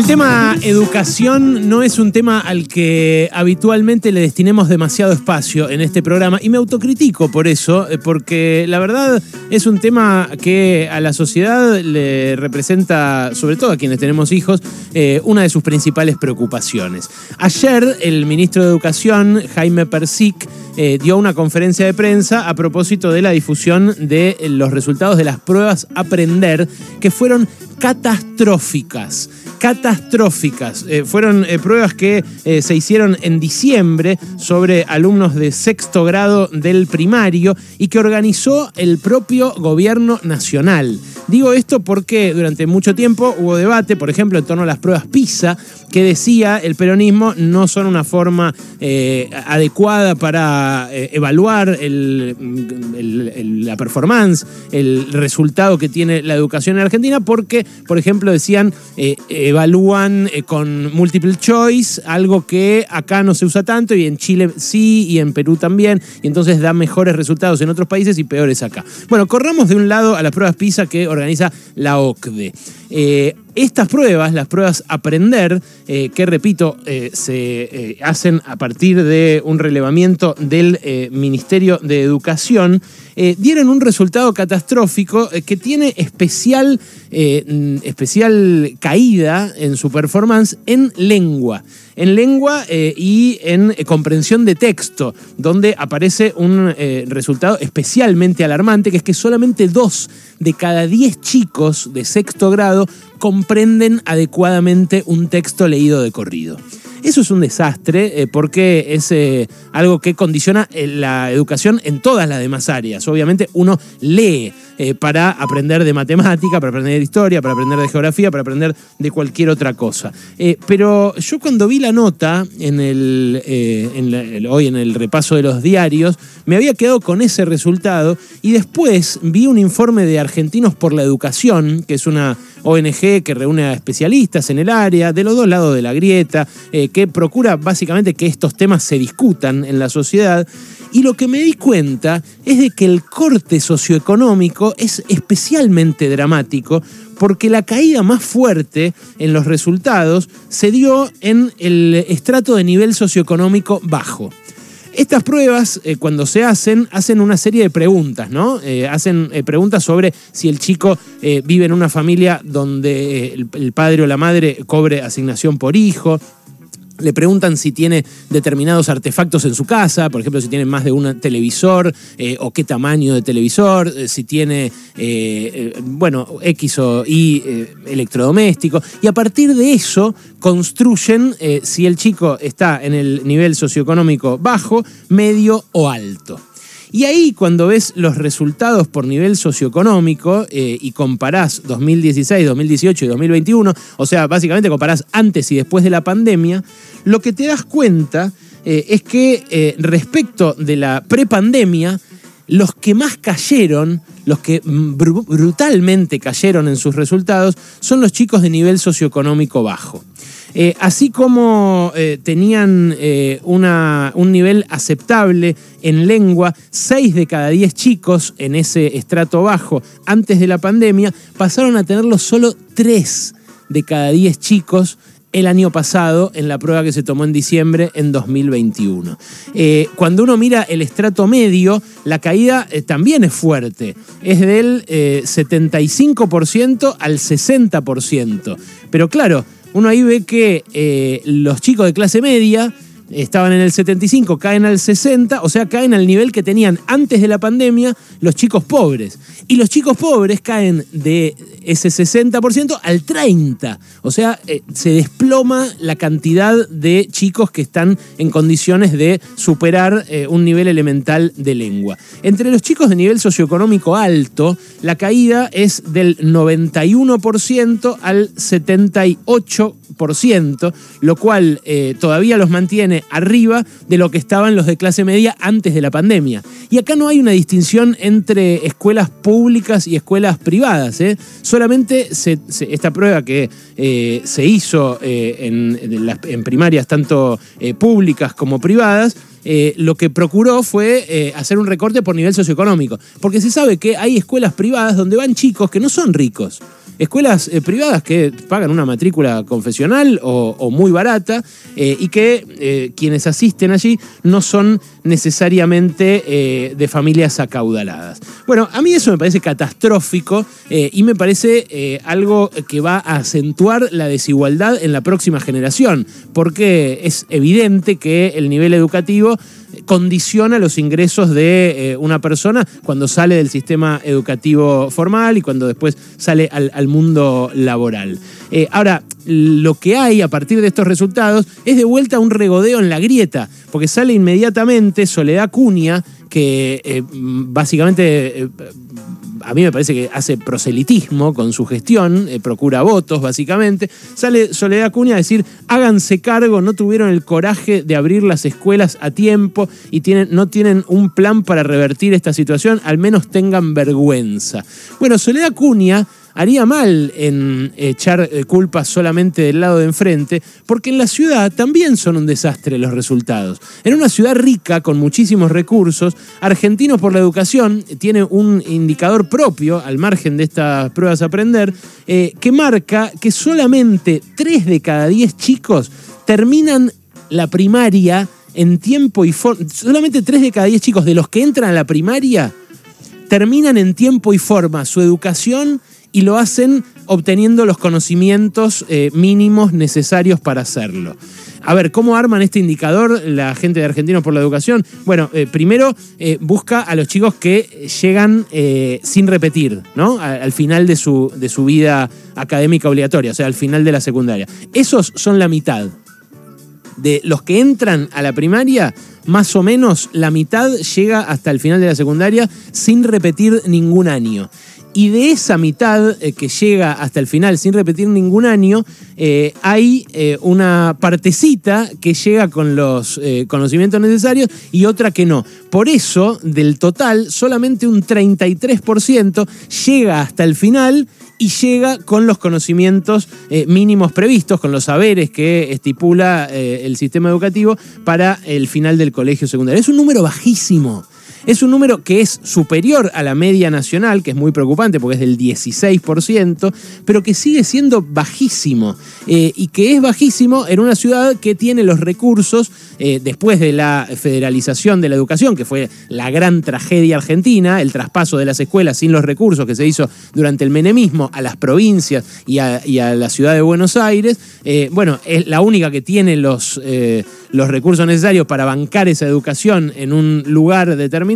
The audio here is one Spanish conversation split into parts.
El tema educación no es un tema al que habitualmente le destinemos demasiado espacio en este programa y me autocritico por eso, eh, porque la verdad es un tema que a la sociedad le representa, sobre todo a quienes tenemos hijos, eh, una de sus principales preocupaciones. Ayer el ministro de Educación, Jaime Persic, eh, dio una conferencia de prensa a propósito de la difusión de los resultados de las pruebas Aprender, que fueron catastróficas catastróficas. Eh, fueron eh, pruebas que eh, se hicieron en diciembre sobre alumnos de sexto grado del primario y que organizó el propio gobierno nacional. Digo esto porque durante mucho tiempo hubo debate, por ejemplo, en torno a las pruebas PISA, que decía el peronismo no son una forma adecuada para evaluar la performance, el resultado que tiene la educación en Argentina, porque, por ejemplo, decían evalúan eh, con multiple choice, algo que acá no se usa tanto y en Chile sí y en Perú también, y entonces da mejores resultados en otros países y peores acá. Bueno, corramos de un lado a las pruebas PISA que organiza la OCDE. Eh, estas pruebas, las pruebas aprender, eh, que repito, se hacen a partir de un relevamiento del Ministerio de Educación, dieron un resultado catastrófico que tiene especial, especial caída en su performance en lengua. En lengua eh, y en eh, comprensión de texto, donde aparece un eh, resultado especialmente alarmante, que es que solamente dos de cada diez chicos de sexto grado comprenden adecuadamente un texto leído de corrido. Eso es un desastre porque es algo que condiciona la educación en todas las demás áreas. Obviamente uno lee eh, para aprender de matemática, para aprender de historia, para aprender de geografía, para aprender de cualquier otra cosa. Eh, pero yo cuando vi la nota en el, eh, hoy en el repaso de los diarios, me había quedado con ese resultado y después vi un informe de Argentinos por la Educación, que es una ONG que reúne a especialistas en el área, de los dos lados de la grieta, que procura básicamente que estos temas se discutan en la sociedad. Y lo que me di cuenta es de que el corte socioeconómico es especialmente dramático porque la caída más fuerte en los resultados se dio en el estrato de nivel socioeconómico bajo. Estas pruebas, eh, cuando se hacen, hacen una serie de preguntas, ¿no? Eh, hacen eh, preguntas sobre si el chico vive en una familia donde el, padre o la madre cobre asignación por hijo, le preguntan si tiene determinados artefactos en su casa, por ejemplo, si tiene más de un televisor eh, o qué tamaño de televisor, eh, si tiene, eh, bueno, X o Y electrodoméstico. Y a partir de eso construyen si el chico está en el nivel socioeconómico bajo, medio o alto. Y ahí cuando ves los resultados por nivel socioeconómico eh, y comparás 2016, 2018 y 2021, o sea, básicamente comparás antes y después de la pandemia, lo que te das cuenta eh, es que eh, respecto de la prepandemia, los que más cayeron, los que brutalmente cayeron en sus resultados, son los chicos de nivel socioeconómico bajo. Eh, así como eh, tenían eh, un nivel aceptable en lengua, 6 de cada 10 chicos en ese estrato bajo antes de la pandemia pasaron a tenerlo solo 3 de cada 10 chicos el año pasado en la prueba que se tomó en diciembre en 2021. cuando uno mira el estrato medio, la caída también es fuerte. Es del 75% al 60%. Pero claro, uno ahí ve que eh, los chicos de clase media estaban en el 75, caen al 60, o sea, caen al nivel que tenían antes de la pandemia los chicos pobres. Y los chicos pobres caen de ese 60% al 30%. O sea, eh, se desploma la cantidad de chicos que están en condiciones de superar eh, un nivel elemental de lengua. Entre los chicos de nivel socioeconómico alto, la caída es del 91% al 78%, lo cual eh, todavía los mantiene arriba de lo que estaban los de clase media antes de la pandemia. Y acá no hay una distinción entre escuelas públicas y escuelas privadas. ¿eh? Solamente esta prueba que eh, se hizo eh, en, primarias tanto públicas como privadas, lo que procuró fue hacer un recorte por nivel socioeconómico. Porque se sabe que hay escuelas privadas donde van chicos que no son ricos. Escuelas privadas que pagan una matrícula confesional o, muy barata y que quienes asisten allí no son necesariamente de familias acaudaladas. Bueno, a mí eso me parece catastrófico y me parece algo que va a acentuar la desigualdad en la próxima generación, porque es evidente que el nivel educativo condiciona los ingresos de eh, una persona cuando sale del sistema educativo formal y cuando después sale al, mundo laboral. Eh, ahora, lo que hay a partir de estos resultados es de vuelta un regodeo en la grieta, porque sale inmediatamente Soledad Cunha, que eh, básicamente a mí me parece que hace proselitismo con su gestión, eh, procura votos básicamente. Sale Soledad Cunha a decir, háganse cargo, no tuvieron el coraje de abrir las escuelas a tiempo y tienen, no tienen un plan para revertir esta situación, al menos tengan vergüenza. Bueno, Soledad Cunha haría mal en echar eh, culpas solamente del lado de enfrente, porque en la ciudad también son un desastre los resultados. En una ciudad rica, con muchísimos recursos, Argentinos por la Educación tiene un indicador propio, al margen de estas pruebas a aprender, eh, que marca que solamente 3 de cada 10 chicos terminan la primaria en tiempo y forma. Solamente 3 de cada 10 chicos de los que entran a la primaria terminan en tiempo y forma su educación y lo hacen obteniendo los conocimientos eh, mínimos necesarios para hacerlo. A ver, ¿cómo arman este indicador la gente de Argentinos por la Educación? Bueno, eh, primero eh, busca a los chicos que llegan sin repetir, ¿no? al final de su, de su vida académica obligatoria, o sea, al final de la secundaria. Esos son la mitad. De los que entran a la primaria, más o menos la mitad llega hasta el final de la secundaria sin repetir ningún año. Y de esa mitad eh, que llega hasta el final sin repetir ningún año, eh, hay eh, una partecita que llega con los conocimientos necesarios y otra que no. Por eso, del total, solamente un 33% llega hasta el final y llega con los conocimientos mínimos previstos, con los saberes que estipula el sistema educativo para el final del colegio secundario. Es un número bajísimo. Es un número que es superior a la media nacional, que es muy preocupante porque es del 16%, pero que sigue siendo bajísimo. Eh, y que es bajísimo en una ciudad que tiene los recursos, eh, después de la federalización de la educación, que fue la gran tragedia argentina, el traspaso de las escuelas sin los recursos que se hizo durante el menemismo a las provincias y a, la ciudad de Buenos Aires. Eh, bueno, es la única que tiene los los recursos necesarios para bancar esa educación en un lugar determinado,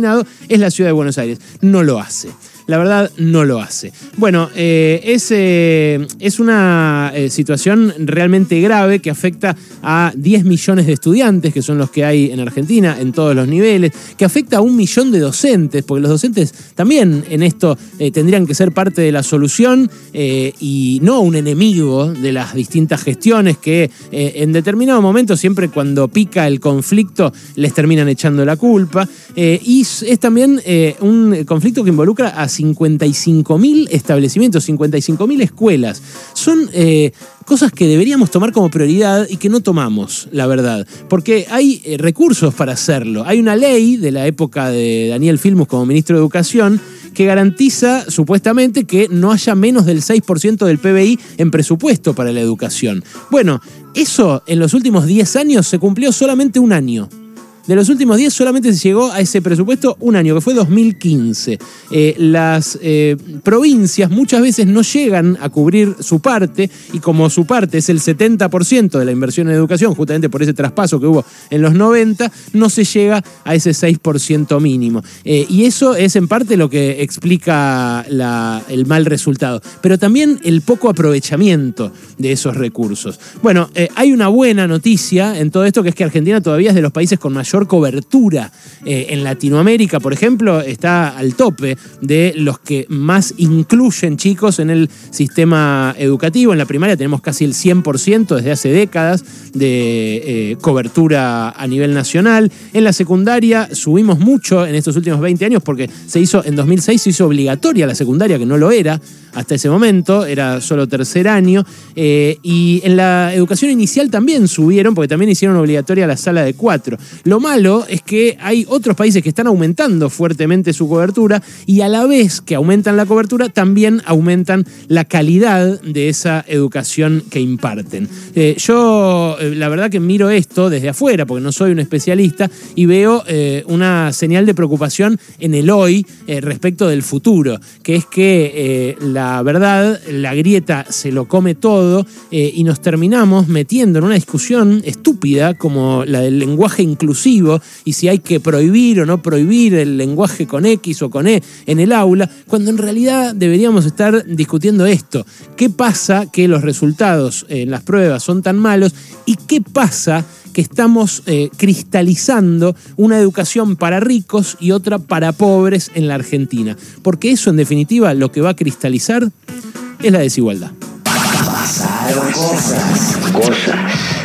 es la ciudad de Buenos Aires. No lo hace la verdad no lo hace. Bueno, eh, es, eh, es, una eh, situación realmente grave que afecta a 10 millones de estudiantes, que son los que hay en Argentina, en todos los niveles, que afecta a un millón de docentes, porque los docentes también en esto tendrían que ser parte de la solución y no un enemigo de las distintas gestiones que en determinado momento, siempre cuando pica el conflicto, les terminan echando la culpa. y es también un conflicto que involucra a 55.000 establecimientos, 55.000 escuelas. Son eh, cosas que deberíamos tomar como prioridad y que no tomamos, la verdad. Porque hay eh, recursos para hacerlo. Hay una ley de la época de Daniel Filmus como ministro de Educación que garantiza supuestamente que no haya menos del 6% del PBI en presupuesto para la educación. Bueno, eso en los últimos 10 años se cumplió solamente un año. De los últimos 10 solamente se llegó a ese presupuesto un año, que fue 2015. Eh, las eh, provincias muchas veces no llegan a cubrir su parte y como su parte es el 70% de la inversión en educación, justamente por ese traspaso que hubo en los 90, no se llega a ese 6% mínimo. Eh, y eso es en parte lo que explica el mal resultado, pero también el poco aprovechamiento de esos recursos. Bueno, hay una buena noticia en todo esto, que es que Argentina todavía es de los países con mayor cobertura. Eh, en Latinoamérica, por ejemplo, está al tope de los que más incluyen chicos en el sistema educativo. En la primaria tenemos casi el 100% desde hace décadas de eh, cobertura a nivel nacional. En la secundaria subimos mucho en estos últimos 20 años porque se hizo en 2006 se hizo obligatoria la secundaria, que no lo era hasta ese momento, era solo tercer año. Eh, y en la educación inicial también subieron, porque también hicieron obligatoria la sala de cuatro. Lo malo es que hay otros países que están aumentando fuertemente su cobertura y a la vez que aumentan la cobertura, también aumentan la calidad de esa educación que imparten. Eh, yo, eh, la verdad que miro esto desde afuera, porque no soy un especialista, y veo eh, una señal de preocupación en el hoy respecto del futuro, que es que la verdad, la grieta se lo come todo y nos terminamos metiendo en una discusión estúpida como la del lenguaje inclusivo y si hay que prohibir o no prohibir el lenguaje con X o con E en el aula, cuando en realidad deberíamos estar discutiendo esto. ¿Qué pasa que los resultados en las pruebas son tan malos y qué pasa que estamos eh, cristalizando una educación para ricos y otra para pobres en la Argentina? Porque eso en definitiva lo que va a cristalizar es la desigualdad. Cosas. Cosas.